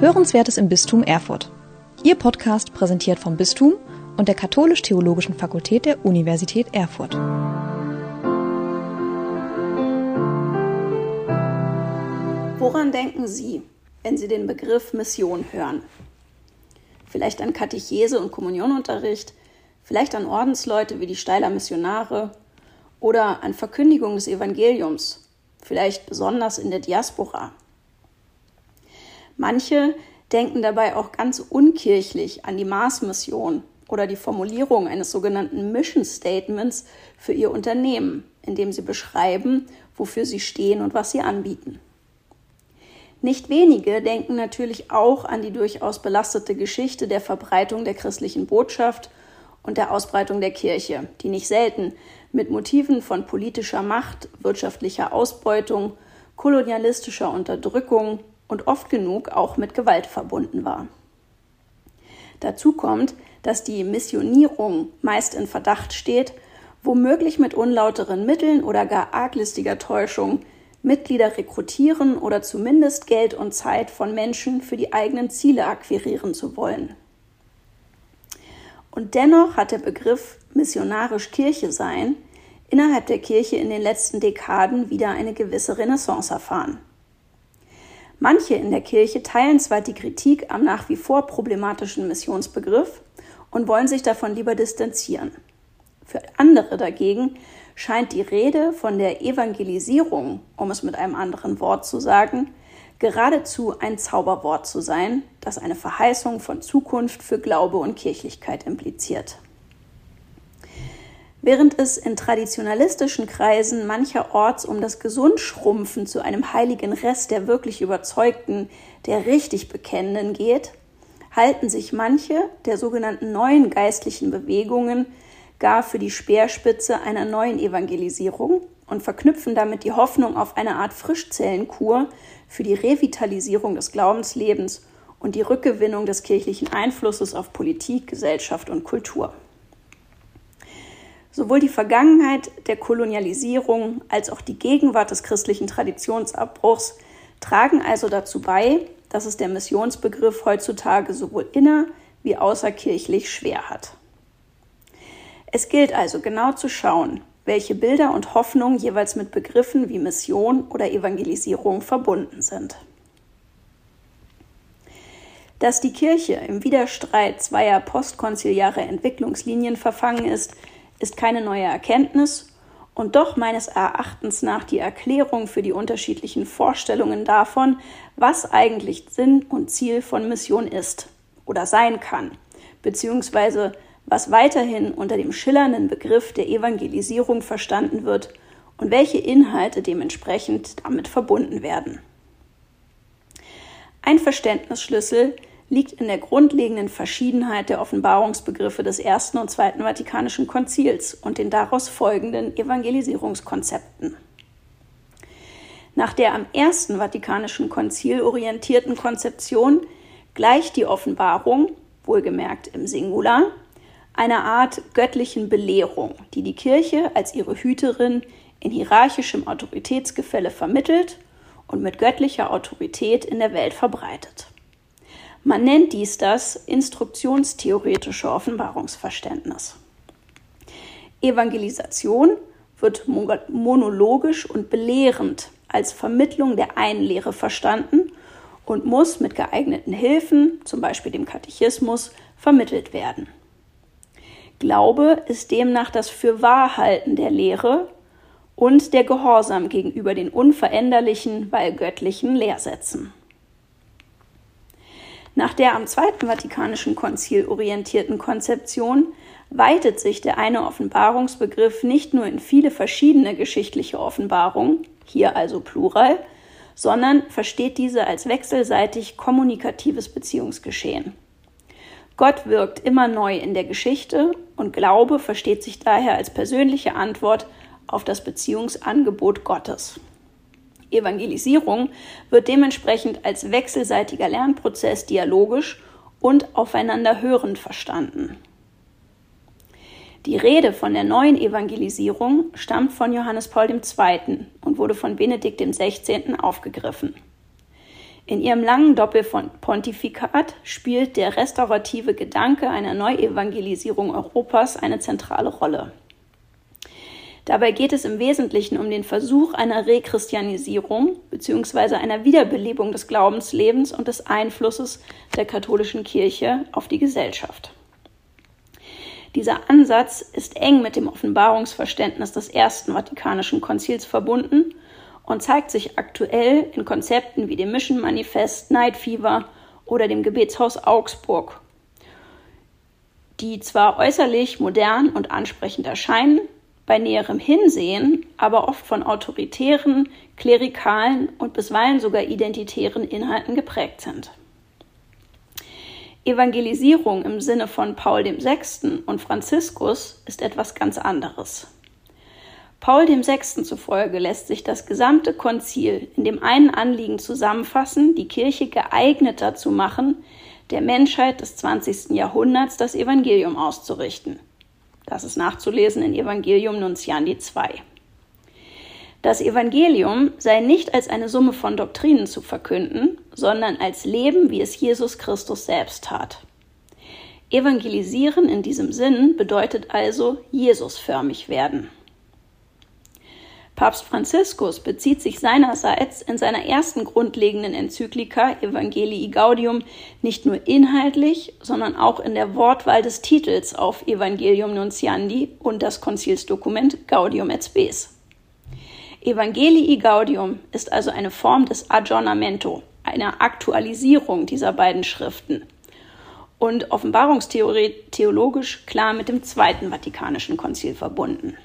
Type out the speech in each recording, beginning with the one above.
Hörenswertes im Bistum Erfurt. Ihr Podcast präsentiert vom Bistum und der Katholisch-Theologischen Fakultät der Universität Erfurt. Woran denken Sie, wenn Sie den Begriff Mission hören? Vielleicht an Katechese und Kommunionunterricht, vielleicht an Ordensleute wie die Steiler Missionare oder an Verkündigung des Evangeliums, vielleicht besonders in der Diaspora. Manche denken dabei auch ganz unkirchlich an die Mars-Mission oder die Formulierung eines sogenannten Mission Statements für ihr Unternehmen, in dem sie beschreiben, wofür sie stehen und was sie anbieten. Nicht wenige denken natürlich auch an die durchaus belastete Geschichte der Verbreitung der christlichen Botschaft und der Ausbreitung der Kirche, die nicht selten mit Motiven von politischer Macht, wirtschaftlicher Ausbeutung, kolonialistischer Unterdrückung und oft genug auch mit Gewalt verbunden war. Dazu kommt, dass die Missionierung meist in Verdacht steht, womöglich mit unlauteren Mitteln oder gar arglistiger Täuschung Mitglieder rekrutieren oder zumindest Geld und Zeit von Menschen für die eigenen Ziele akquirieren zu wollen. Und dennoch hat der Begriff missionarisch Kirche sein innerhalb der Kirche in den letzten Dekaden wieder eine gewisse Renaissance erfahren. Manche in der Kirche teilen zwar die Kritik am nach wie vor problematischen Missionsbegriff und wollen sich davon lieber distanzieren. Für andere dagegen scheint die Rede von der Evangelisierung, um es mit einem anderen Wort zu sagen, geradezu ein Zauberwort zu sein, das eine Verheißung von Zukunft für Glaube und Kirchlichkeit impliziert. Während es in traditionalistischen Kreisen mancherorts um das Gesundschrumpfen zu einem heiligen Rest der wirklich Überzeugten, der richtig Bekennenden geht, halten sich manche der sogenannten neuen geistlichen Bewegungen gar für die Speerspitze einer neuen Evangelisierung und verknüpfen damit die Hoffnung auf eine Art Frischzellenkur für die Revitalisierung des Glaubenslebens und die Rückgewinnung des kirchlichen Einflusses auf Politik, Gesellschaft und Kultur. Sowohl die Vergangenheit der Kolonialisierung als auch die Gegenwart des christlichen Traditionsabbruchs tragen also dazu bei, dass es der Missionsbegriff heutzutage sowohl inner wie außerkirchlich schwer hat. Es gilt also genau zu schauen, welche Bilder und Hoffnungen jeweils mit Begriffen wie Mission oder Evangelisierung verbunden sind. Dass die Kirche im Widerstreit zweier postkonziliarer Entwicklungslinien verfangen ist, ist keine neue Erkenntnis und doch meines Erachtens nach die Erklärung für die unterschiedlichen Vorstellungen davon, was eigentlich Sinn und Ziel von Mission ist oder sein kann, beziehungsweise was weiterhin unter dem schillernden Begriff der Evangelisierung verstanden wird und welche Inhalte dementsprechend damit verbunden werden. Ein Verständnisschlüssel liegt in der grundlegenden Verschiedenheit der Offenbarungsbegriffe des Ersten und Zweiten Vatikanischen Konzils und den daraus folgenden Evangelisierungskonzepten. Nach der am Ersten Vatikanischen Konzil orientierten Konzeption gleicht die Offenbarung, wohlgemerkt im Singular, einer Art göttlichen Belehrung, die die Kirche als ihre Hüterin in hierarchischem Autoritätsgefälle vermittelt und mit göttlicher Autorität in der Welt verbreitet. Man nennt dies das instruktionstheoretische Offenbarungsverständnis. Evangelisation wird monologisch und belehrend als Vermittlung der einen Lehre verstanden und muss mit geeigneten Hilfen, zum Beispiel dem Katechismus, vermittelt werden. Glaube ist demnach das Fürwahrhalten der Lehre und der Gehorsam gegenüber den unveränderlichen, weil göttlichen Lehrsätzen. Nach der am Zweiten Vatikanischen Konzil orientierten Konzeption weitet sich der eine Offenbarungsbegriff nicht nur in viele verschiedene geschichtliche Offenbarungen, hier also Plural, sondern versteht diese als wechselseitig kommunikatives Beziehungsgeschehen. Gott wirkt immer neu in der Geschichte und Glaube versteht sich daher als persönliche Antwort auf das Beziehungsangebot Gottes. Evangelisierung wird dementsprechend als wechselseitiger Lernprozess dialogisch und aufeinander hörend verstanden. Die Rede von der neuen Evangelisierung stammt von Johannes Paul II. und wurde von Benedikt XVI. aufgegriffen. In ihrem langen Doppelpontifikat spielt der restaurative Gedanke einer Neuevangelisierung Europas eine zentrale Rolle. Dabei geht es im Wesentlichen um den Versuch einer Rechristianisierung bzw. einer Wiederbelebung des Glaubenslebens und des Einflusses der katholischen Kirche auf die Gesellschaft. Dieser Ansatz ist eng mit dem Offenbarungsverständnis des Ersten Vatikanischen Konzils verbunden und zeigt sich aktuell in Konzepten wie dem Mission Manifest, Night Fever oder dem Gebetshaus Augsburg, die zwar äußerlich modern und ansprechend erscheinen, bei näherem Hinsehen aber oft von autoritären, klerikalen und bisweilen sogar identitären Inhalten geprägt sind. Evangelisierung im Sinne von Paul VI. und Franziskus ist etwas ganz anderes. Paul VI. zufolge lässt sich das gesamte Konzil in dem einen Anliegen zusammenfassen, die Kirche geeigneter zu machen, der Menschheit des 20. Jahrhunderts das Evangelium auszurichten. Das ist nachzulesen in Evangelium Nuntiandi 2. Das Evangelium sei nicht als eine Summe von Doktrinen zu verkünden, sondern als Leben, wie es Jesus Christus selbst tat. Evangelisieren in diesem Sinn bedeutet also Jesusförmig werden. Papst Franziskus bezieht sich seinerseits in seiner ersten grundlegenden Enzyklika Evangelii Gaudium nicht nur inhaltlich, sondern auch in der Wortwahl des Titels auf Evangelium Nuntiandi und das Konzilsdokument Gaudium et Spes. Evangelii Gaudium ist also eine Form des Aggiornamento, einer Aktualisierung dieser beiden Schriften und offenbarungstheologisch klar mit dem Zweiten Vatikanischen Konzil verbunden.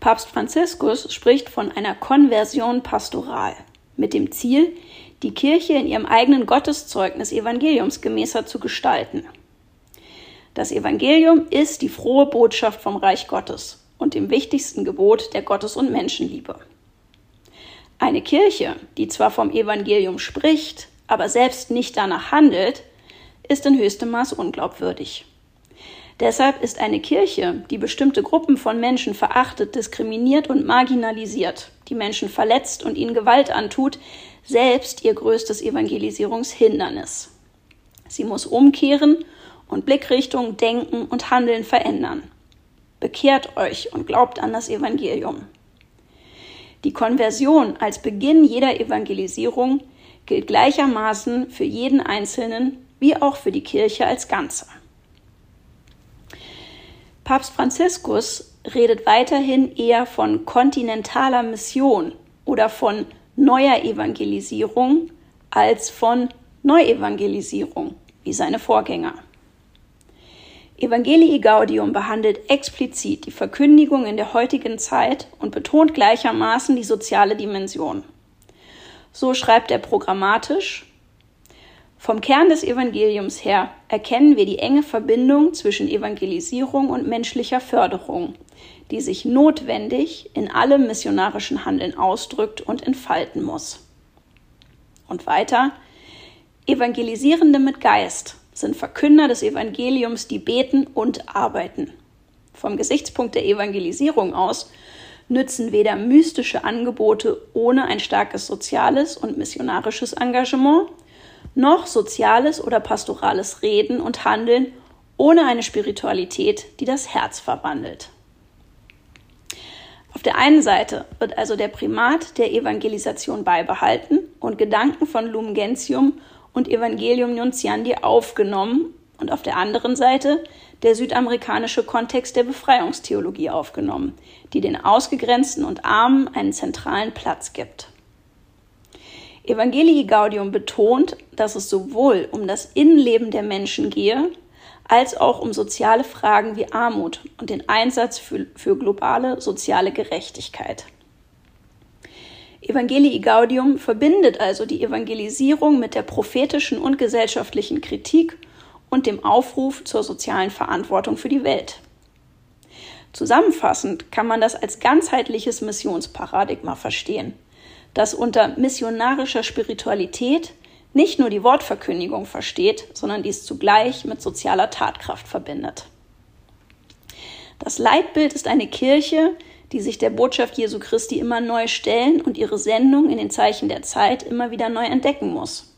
Papst Franziskus spricht von einer Konversion pastoral mit dem Ziel, die Kirche in ihrem eigenen Gotteszeugnis evangeliumsgemäßer zu gestalten. Das Evangelium ist die frohe Botschaft vom Reich Gottes und dem wichtigsten Gebot der Gottes- und Menschenliebe. Eine Kirche, die zwar vom Evangelium spricht, aber selbst nicht danach handelt, ist in höchstem Maß unglaubwürdig. Deshalb ist eine Kirche, die bestimmte Gruppen von Menschen verachtet, diskriminiert und marginalisiert, die Menschen verletzt und ihnen Gewalt antut, selbst ihr größtes Evangelisierungshindernis. Sie muss umkehren und Blickrichtung, Denken und Handeln verändern. Bekehrt euch und glaubt an das Evangelium. Die Konversion als Beginn jeder Evangelisierung gilt gleichermaßen für jeden Einzelnen wie auch für die Kirche als Ganze. Papst Franziskus redet weiterhin eher von kontinentaler Mission oder von neuer Evangelisierung als von Neuevangelisierung, wie seine Vorgänger. Evangelii Gaudium behandelt explizit die Verkündigung in der heutigen Zeit und betont gleichermaßen die soziale Dimension. So schreibt er programmatisch, vom Kern des Evangeliums her erkennen wir die enge Verbindung zwischen Evangelisierung und menschlicher Förderung, die sich notwendig in allem missionarischen Handeln ausdrückt und entfalten muss. Und weiter, Evangelisierende mit Geist sind Verkünder des Evangeliums, die beten und arbeiten. Vom Gesichtspunkt der Evangelisierung aus nützen weder mystische Angebote ohne ein starkes soziales und missionarisches Engagement, noch soziales oder pastorales Reden und Handeln ohne eine Spiritualität, die das Herz verwandelt. Auf der einen Seite wird also der Primat der Evangelisation beibehalten und Gedanken von Lumen Gentium und Evangelium Nuntiandi aufgenommen und auf der anderen Seite der südamerikanische Kontext der Befreiungstheologie aufgenommen, die den Ausgegrenzten und Armen einen zentralen Platz gibt. Evangelii Gaudium betont, dass es sowohl um das Innenleben der Menschen gehe, als auch um soziale Fragen wie Armut und den Einsatz für, für globale soziale Gerechtigkeit. Evangelii Gaudium verbindet also die Evangelisierung mit der prophetischen und gesellschaftlichen Kritik und dem Aufruf zur sozialen Verantwortung für die Welt. Zusammenfassend kann man das als ganzheitliches Missionsparadigma verstehen, das unter missionarischer Spiritualität nicht nur die Wortverkündigung versteht, sondern dies zugleich mit sozialer Tatkraft verbindet. Das Leitbild ist eine Kirche, die sich der Botschaft Jesu Christi immer neu stellen und ihre Sendung in den Zeichen der Zeit immer wieder neu entdecken muss.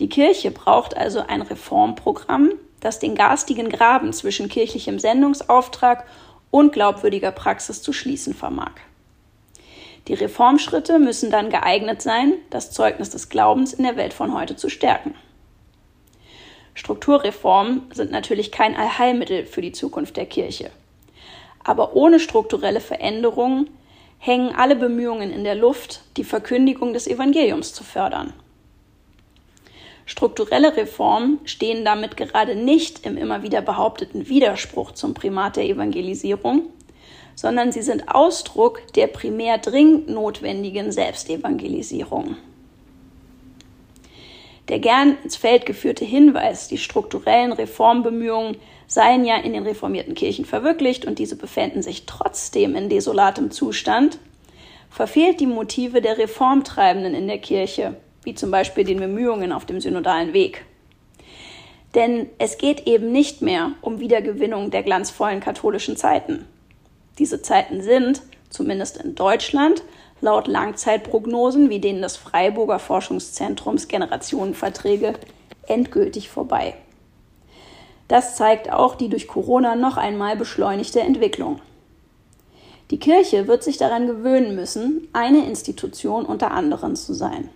Die Kirche braucht also ein Reformprogramm, das den garstigen Graben zwischen kirchlichem Sendungsauftrag und glaubwürdiger Praxis zu schließen vermag. Die Reformschritte müssen dann geeignet sein, das Zeugnis des Glaubens in der Welt von heute zu stärken. Strukturreformen sind natürlich kein Allheilmittel für die Zukunft der Kirche. Aber ohne strukturelle Veränderungen hängen alle Bemühungen in der Luft, die Verkündigung des Evangeliums zu fördern. Strukturelle Reformen stehen damit gerade nicht im immer wieder behaupteten Widerspruch zum Primat der Evangelisierung, sondern sie sind Ausdruck der primär dringend notwendigen Selbstevangelisierung. Der gern ins Feld geführte Hinweis, die strukturellen Reformbemühungen seien ja in den reformierten Kirchen verwirklicht und diese befänden sich trotzdem in desolatem Zustand, verfehlt die Motive der Reformtreibenden in der Kirche, wie zum Beispiel den Bemühungen auf dem synodalen Weg. Denn es geht eben nicht mehr um Wiedergewinnung der glanzvollen katholischen Zeiten. Diese Zeiten sind, zumindest in Deutschland, laut Langzeitprognosen wie denen des Freiburger Forschungszentrums Generationenverträge endgültig vorbei. Das zeigt auch die durch Corona noch einmal beschleunigte Entwicklung. Die Kirche wird sich daran gewöhnen müssen, eine Institution unter anderen zu sein.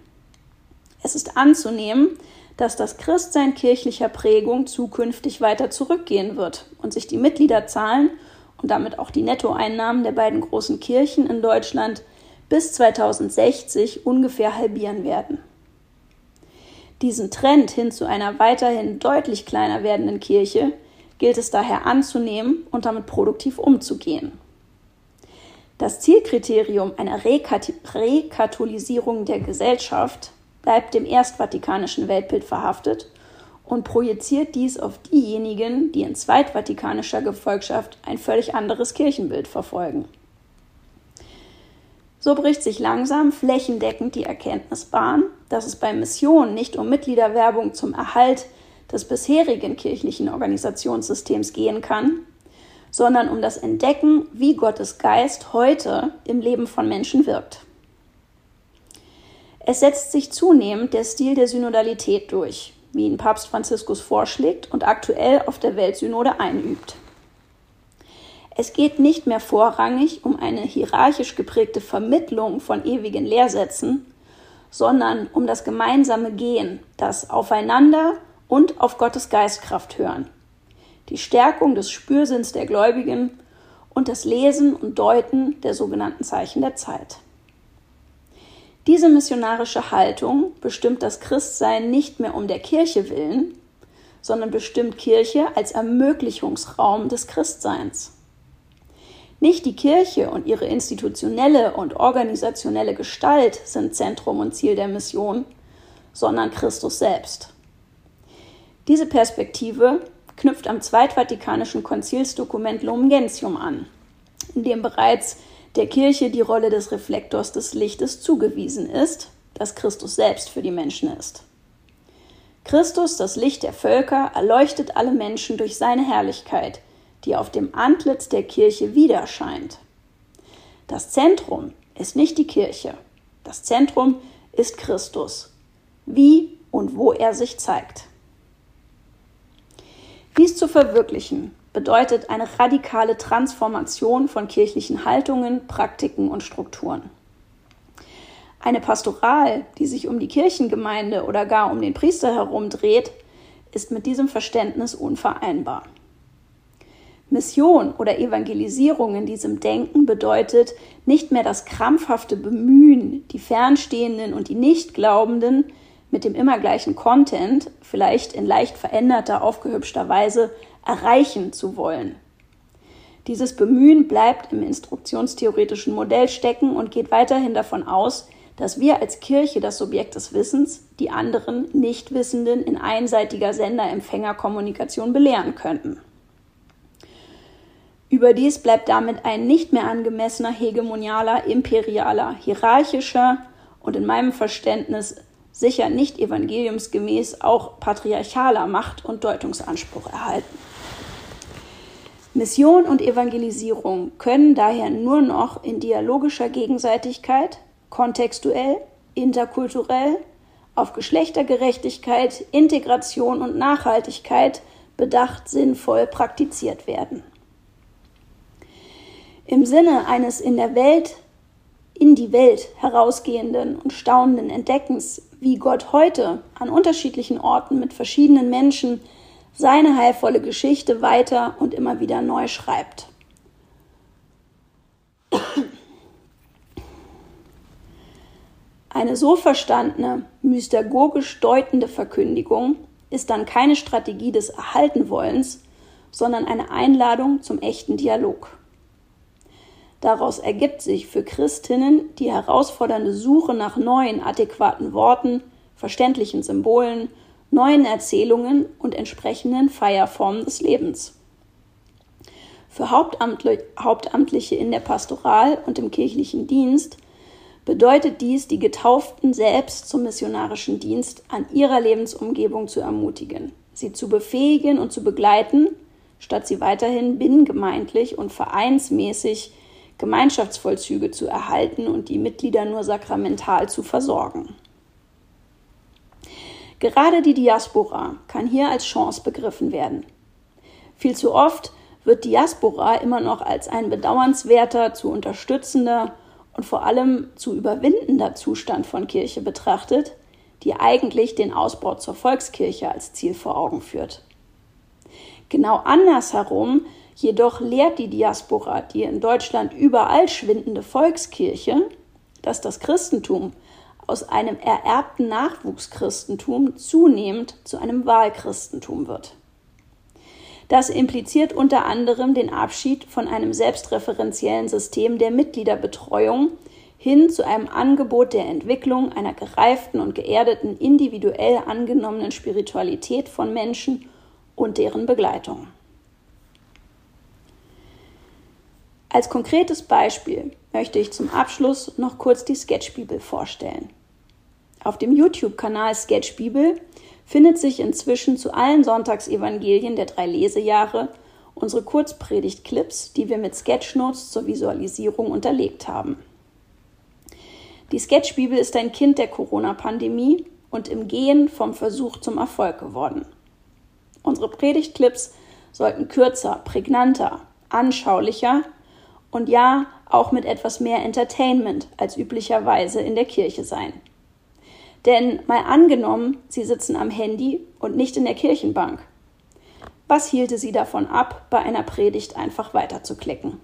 Es ist anzunehmen, dass das Christsein kirchlicher Prägung zukünftig weiter zurückgehen wird und sich die Mitgliederzahlen und damit auch die Nettoeinnahmen der beiden großen Kirchen in Deutschland bis 2060 ungefähr halbieren werden. Diesen Trend hin zu einer weiterhin deutlich kleiner werdenden Kirche gilt es daher anzunehmen und damit produktiv umzugehen. Das Zielkriterium einer Rekatholisierung der Gesellschaft bleibt dem Erstvatikanischen Weltbild verhaftet und projiziert dies auf diejenigen, die in zweitvatikanischer Gefolgschaft ein völlig anderes Kirchenbild verfolgen. So bricht sich langsam flächendeckend die Erkenntnis Bahn, dass es bei Missionen nicht um Mitgliederwerbung zum Erhalt des bisherigen kirchlichen Organisationssystems gehen kann, sondern um das Entdecken, wie Gottes Geist heute im Leben von Menschen wirkt. Es setzt sich zunehmend der Stil der Synodalität durch, wie ihn Papst Franziskus vorschlägt und aktuell auf der Weltsynode einübt. Es geht nicht mehr vorrangig um eine hierarchisch geprägte Vermittlung von ewigen Lehrsätzen, sondern um das gemeinsame Gehen, das Aufeinander und auf Gottes Geistkraft hören, die Stärkung des Spürsinns der Gläubigen und das Lesen und Deuten der sogenannten Zeichen der Zeit. Diese missionarische Haltung bestimmt das Christsein nicht mehr um der Kirche willen, sondern bestimmt Kirche als Ermöglichungsraum des Christseins. Nicht die Kirche und ihre institutionelle und organisationelle Gestalt sind Zentrum und Ziel der Mission, sondern Christus selbst. Diese Perspektive knüpft am Zweitvatikanischen Konzilsdokument Lumen Gentium an, in dem bereits der Kirche die Rolle des Reflektors des Lichtes zugewiesen ist, das Christus selbst für die Menschen ist. Christus, das Licht der Völker, erleuchtet alle Menschen durch seine Herrlichkeit, die auf dem Antlitz der Kirche widerscheint. Das Zentrum ist nicht die Kirche, das Zentrum ist Christus, wie und wo er sich zeigt. Dies zu verwirklichen bedeutet eine radikale Transformation von kirchlichen Haltungen, Praktiken und Strukturen. Eine Pastoral, die sich um die Kirchengemeinde oder gar um den Priester herum dreht, ist mit diesem Verständnis unvereinbar. Mission oder Evangelisierung in diesem Denken bedeutet nicht mehr das krampfhafte Bemühen, die Fernstehenden und die Nichtglaubenden mit dem immer gleichen Content, vielleicht in leicht veränderter, aufgehübschter Weise, erreichen zu wollen. Dieses Bemühen bleibt im instruktionstheoretischen Modell stecken und geht weiterhin davon aus, dass wir als Kirche das Subjekt des Wissens die anderen Nichtwissenden in einseitiger Sender-Empfänger-Kommunikation belehren könnten. Überdies bleibt damit ein nicht mehr angemessener hegemonialer, imperialer, hierarchischer und in meinem Verständnis sicher nicht evangeliumsgemäß auch patriarchaler Macht- und Deutungsanspruch erhalten. Mission und Evangelisierung können daher nur noch in dialogischer Gegenseitigkeit, kontextuell, interkulturell, auf Geschlechtergerechtigkeit, Integration und Nachhaltigkeit bedacht sinnvoll praktiziert werden. Im Sinne eines in der Welt, in die Welt herausgehenden und staunenden Entdeckens, wie Gott heute an unterschiedlichen Orten mit verschiedenen Menschen seine heilvolle Geschichte weiter und immer wieder neu schreibt. Eine so verstandene, mystagogisch deutende Verkündigung ist dann keine Strategie des Erhaltenwollens, sondern eine Einladung zum echten Dialog. Daraus ergibt sich für Christinnen die herausfordernde Suche nach neuen, adäquaten Worten, verständlichen Symbolen neuen Erzählungen und entsprechenden Feierformen des Lebens. Für Hauptamtliche in der Pastoral und im kirchlichen Dienst bedeutet dies, die Getauften selbst zum missionarischen Dienst an ihrer Lebensumgebung zu ermutigen, sie zu befähigen und zu begleiten, statt sie weiterhin binnengemeindlich und vereinsmäßig Gemeinschaftsvollzüge zu erhalten und die Mitglieder nur sakramental zu versorgen. Gerade die Diaspora kann hier als Chance begriffen werden. Viel zu oft wird Diaspora immer noch als ein bedauernswerter, zu unterstützender und vor allem zu überwindender Zustand von Kirche betrachtet, die eigentlich den Ausbau zur Volkskirche als Ziel vor Augen führt. Genau andersherum jedoch lehrt die Diaspora, die in Deutschland überall schwindende Volkskirche, dass das Christentum aus einem ererbten Nachwuchschristentum zunehmend zu einem Wahlchristentum wird. Das impliziert unter anderem den Abschied von einem selbstreferenziellen System der Mitgliederbetreuung hin zu einem Angebot der Entwicklung einer gereiften und geerdeten, individuell angenommenen Spiritualität von Menschen und deren Begleitung. Als konkretes Beispiel möchte ich zum Abschluss noch kurz die Sketchbibel vorstellen. Auf dem YouTube-Kanal Sketchbibel findet sich inzwischen zu allen Sonntagsevangelien der drei Lesejahre unsere Kurzpredigt-Clips, die wir mit Sketchnotes zur Visualisierung unterlegt haben. Die Sketchbibel ist ein Kind der Corona-Pandemie und im Gehen vom Versuch zum Erfolg geworden. Unsere Predigtclips sollten kürzer, prägnanter, anschaulicher und ja auch mit etwas mehr Entertainment als üblicherweise in der Kirche sein. Denn mal angenommen, Sie sitzen am Handy und nicht in der Kirchenbank. Was hielte Sie davon ab, bei einer Predigt einfach weiterzuklicken?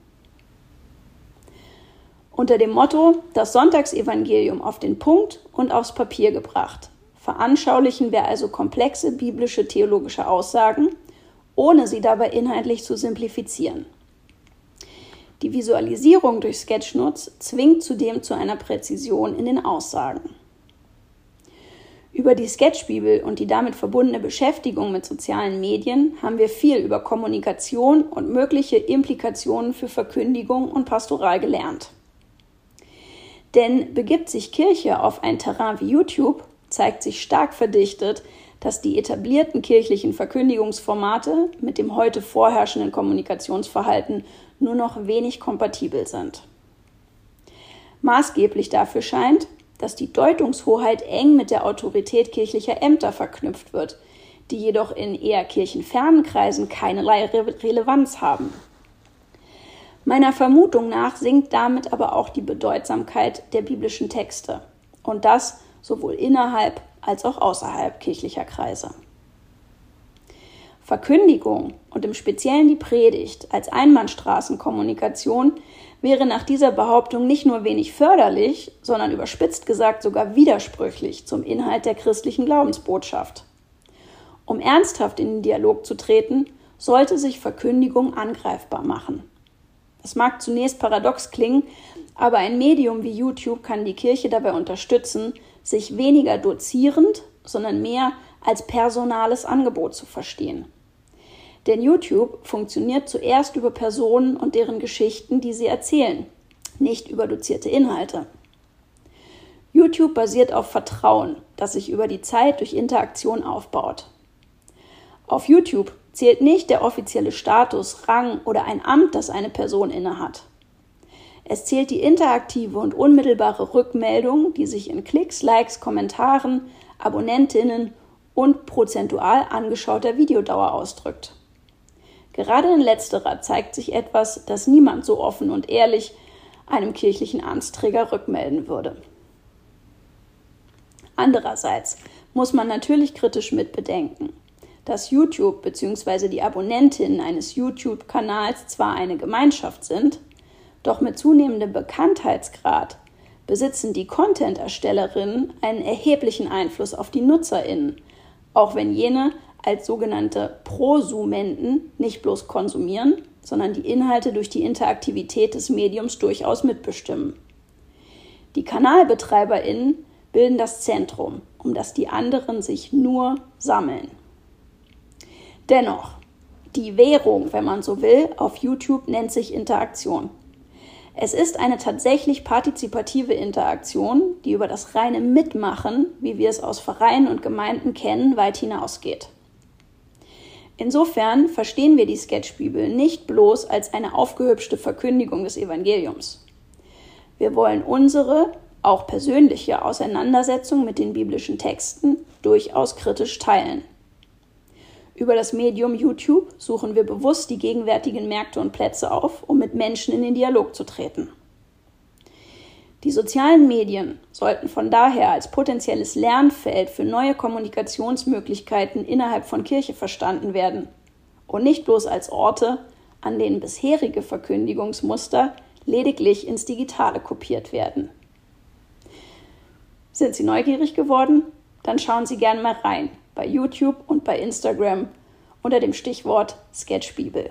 Unter dem Motto Das Sonntagsevangelium auf den Punkt und aufs Papier gebracht veranschaulichen wir also komplexe biblische theologische Aussagen, ohne sie dabei inhaltlich zu simplifizieren. Die Visualisierung durch Sketchnotes zwingt zudem zu einer Präzision in den Aussagen. Über die Sketchbibel und die damit verbundene Beschäftigung mit sozialen Medien haben wir viel über Kommunikation und mögliche Implikationen für Verkündigung und Pastoral gelernt. Denn begibt sich Kirche auf ein Terrain wie YouTube, zeigt sich stark verdichtet, dass die etablierten kirchlichen Verkündigungsformate mit dem heute vorherrschenden Kommunikationsverhalten nur noch wenig kompatibel sind. Maßgeblich dafür scheint, dass die Deutungshoheit eng mit der Autorität kirchlicher Ämter verknüpft wird, die jedoch in eher kirchenfernen Kreisen keinerlei Re Relevanz haben. Meiner Vermutung nach sinkt damit aber auch die Bedeutsamkeit der biblischen Texte und das sowohl innerhalb als auch außerhalb kirchlicher Kreise. Verkündigung und im Speziellen die Predigt als Einbahnstraßenkommunikation wäre nach dieser Behauptung nicht nur wenig förderlich, sondern überspitzt gesagt sogar widersprüchlich zum Inhalt der christlichen Glaubensbotschaft. Um ernsthaft in den Dialog zu treten, sollte sich Verkündigung angreifbar machen. Es mag zunächst paradox klingen, aber ein Medium wie YouTube kann die Kirche dabei unterstützen, sich weniger dozierend, sondern mehr als personales Angebot zu verstehen. Denn YouTube funktioniert zuerst über Personen und deren Geschichten, die sie erzählen, nicht über dozierte Inhalte. YouTube basiert auf Vertrauen, das sich über die Zeit durch Interaktion aufbaut. Auf YouTube zählt nicht der offizielle Status, Rang oder ein Amt, das eine Person innehat. Es zählt die interaktive und unmittelbare Rückmeldung, die sich in Klicks, Likes, Kommentaren, Abonnentinnen und prozentual angeschauter Videodauer ausdrückt. Gerade in letzterer zeigt sich etwas, das niemand so offen und ehrlich einem kirchlichen Amtsträger rückmelden würde. Andererseits muss man natürlich kritisch mitbedenken, dass YouTube bzw. die Abonnentinnen eines YouTube-Kanals zwar eine Gemeinschaft sind, doch mit zunehmendem Bekanntheitsgrad besitzen die Content-Erstellerinnen einen erheblichen Einfluss auf die NutzerInnen, auch wenn jene als sogenannte Prosumenten nicht bloß konsumieren, sondern die Inhalte durch die Interaktivität des Mediums durchaus mitbestimmen. Die KanalbetreiberInnen bilden das Zentrum, um das die anderen sich nur sammeln. Dennoch, die Währung, wenn man so will, auf YouTube nennt sich Interaktion. Es ist eine tatsächlich partizipative Interaktion, die über das reine Mitmachen, wie wir es aus Vereinen und Gemeinden kennen, weit hinausgeht. Insofern verstehen wir die Sketchbibel nicht bloß als eine aufgehübschte Verkündigung des Evangeliums. Wir wollen unsere, auch persönliche Auseinandersetzung mit den biblischen Texten durchaus kritisch teilen. Über das Medium YouTube suchen wir bewusst die gegenwärtigen Märkte und Plätze auf, um mit Menschen in den Dialog zu treten. Die sozialen Medien sollten von daher als potenzielles Lernfeld für neue Kommunikationsmöglichkeiten innerhalb von Kirche verstanden werden und nicht bloß als Orte, an denen bisherige Verkündigungsmuster lediglich ins Digitale kopiert werden. Sind Sie neugierig geworden? Dann schauen Sie gerne mal rein bei YouTube und bei Instagram unter dem Stichwort Sketchbibel.